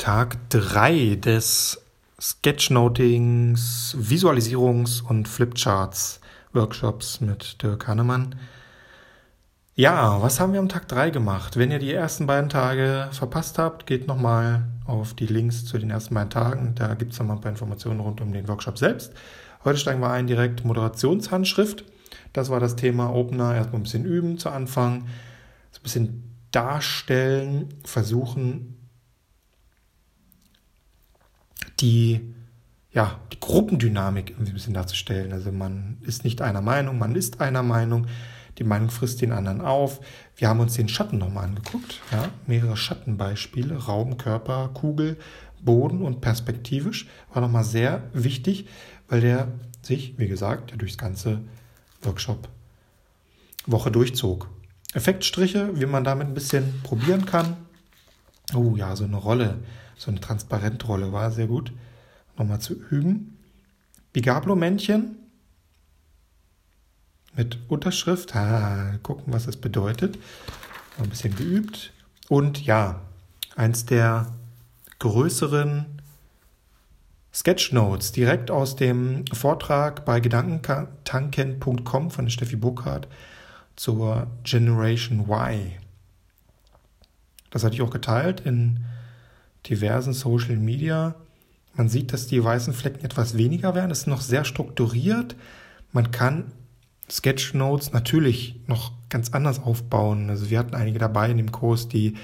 Tag 3 des Sketchnotings, Visualisierungs- und Flipcharts Workshops mit Dirk Hannemann. Ja, was haben wir am Tag 3 gemacht? Wenn ihr die ersten beiden Tage verpasst habt, geht nochmal auf die Links zu den ersten beiden Tagen. Da gibt es nochmal ein paar Informationen rund um den Workshop selbst. Heute steigen wir ein direkt Moderationshandschrift. Das war das Thema Opener. Erstmal ein bisschen üben zu Anfang. Ein bisschen darstellen, versuchen, die, ja, die Gruppendynamik ein bisschen darzustellen. Also man ist nicht einer Meinung, man ist einer Meinung. Die Meinung frisst den anderen auf. Wir haben uns den Schatten nochmal angeguckt. Ja? Mehrere Schattenbeispiele, Raum, Körper, Kugel, Boden und perspektivisch. War nochmal sehr wichtig, weil der sich, wie gesagt, durchs ganze Workshop Woche durchzog. Effektstriche, wie man damit ein bisschen probieren kann. Oh ja, so eine Rolle so eine Transparentrolle war sehr gut. Nochmal zu üben. Bigablo-Männchen mit Unterschrift. Ah, gucken, was das bedeutet. Ein bisschen geübt. Und ja, eins der größeren Sketchnotes direkt aus dem Vortrag bei gedankentanken.com von Steffi Burkhardt zur Generation Y. Das hatte ich auch geteilt in diversen Social Media. Man sieht, dass die weißen Flecken etwas weniger werden. Es ist noch sehr strukturiert. Man kann Sketchnotes natürlich noch ganz anders aufbauen. Also wir hatten einige dabei in dem Kurs, die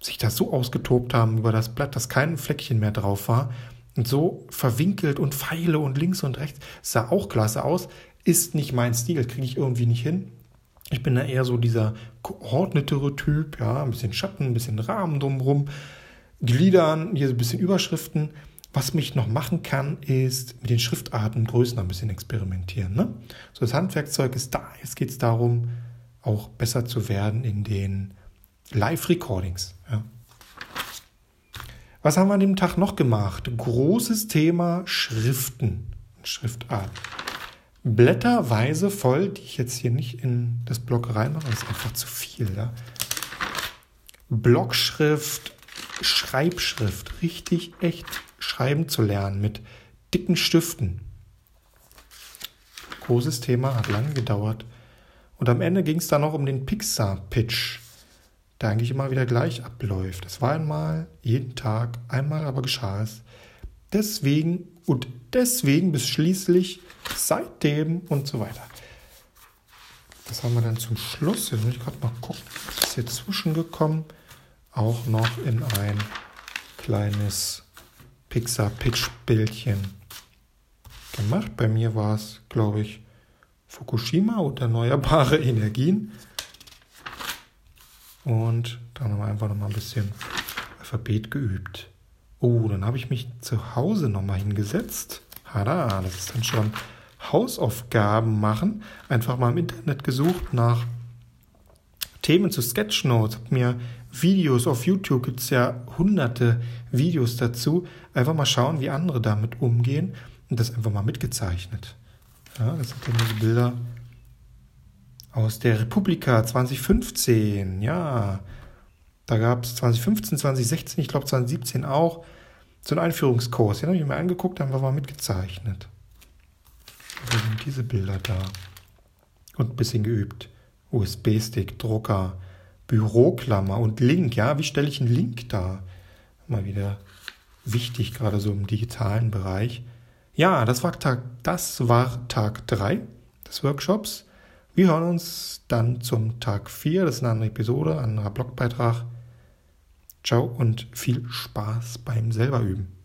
sich da so ausgetobt haben über das Blatt, dass kein Fleckchen mehr drauf war. Und so verwinkelt und Pfeile und links und rechts. Sah auch klasse aus. Ist nicht mein Stil, kriege ich irgendwie nicht hin. Ich bin da eher so dieser geordnetere Typ, ja, ein bisschen Schatten, ein bisschen Rahmen drumherum. Gliedern, hier so ein bisschen Überschriften. Was mich noch machen kann, ist mit den Schriftarten und Größen ein bisschen experimentieren. Ne? So, das Handwerkzeug ist da. Jetzt geht es darum, auch besser zu werden in den Live-Recordings. Ja. Was haben wir an dem Tag noch gemacht? Großes Thema Schriften und Schriftarten. Blätterweise voll, die ich jetzt hier nicht in das Blog reinmache, das ist einfach zu viel. Ja? Blockschrift, Schreibschrift, richtig echt schreiben zu lernen mit dicken Stiften. Großes Thema, hat lange gedauert. Und am Ende ging es dann noch um den Pixar-Pitch, der eigentlich immer wieder gleich abläuft. Es war einmal, jeden Tag, einmal aber geschah es. Deswegen und deswegen bis schließlich, seitdem und so weiter. Das haben wir dann zum Schluss. Jetzt muss ich gerade mal gucken, was ist hier zwischengekommen auch noch in ein kleines Pixar-Pitch-Bildchen gemacht. Bei mir war es, glaube ich, Fukushima und erneuerbare Energien. Und dann haben wir einfach noch mal ein bisschen Alphabet geübt. Oh, dann habe ich mich zu Hause noch mal hingesetzt. Hada, das ist dann schon Hausaufgaben machen. Einfach mal im Internet gesucht nach Themen zu Sketchnotes. Habe mir Videos auf YouTube gibt es ja hunderte Videos dazu. Einfach mal schauen, wie andere damit umgehen und das einfach mal mitgezeichnet. Ja, das sind dann diese Bilder aus der Republika 2015. Ja, da gab es 2015, 2016, ich glaube 2017 auch so einen Einführungskurs. Den habe ich mir angeguckt, einfach mal mitgezeichnet. Da sind diese Bilder da. Und ein bisschen geübt. USB-Stick, Drucker, Büroklammer und Link. Ja, wie stelle ich einen Link da? Mal wieder wichtig, gerade so im digitalen Bereich. Ja, das war Tag, das war Tag 3 des Workshops. Wir hören uns dann zum Tag 4. Das ist eine andere Episode, ein anderer Blogbeitrag. Ciao und viel Spaß beim selber üben.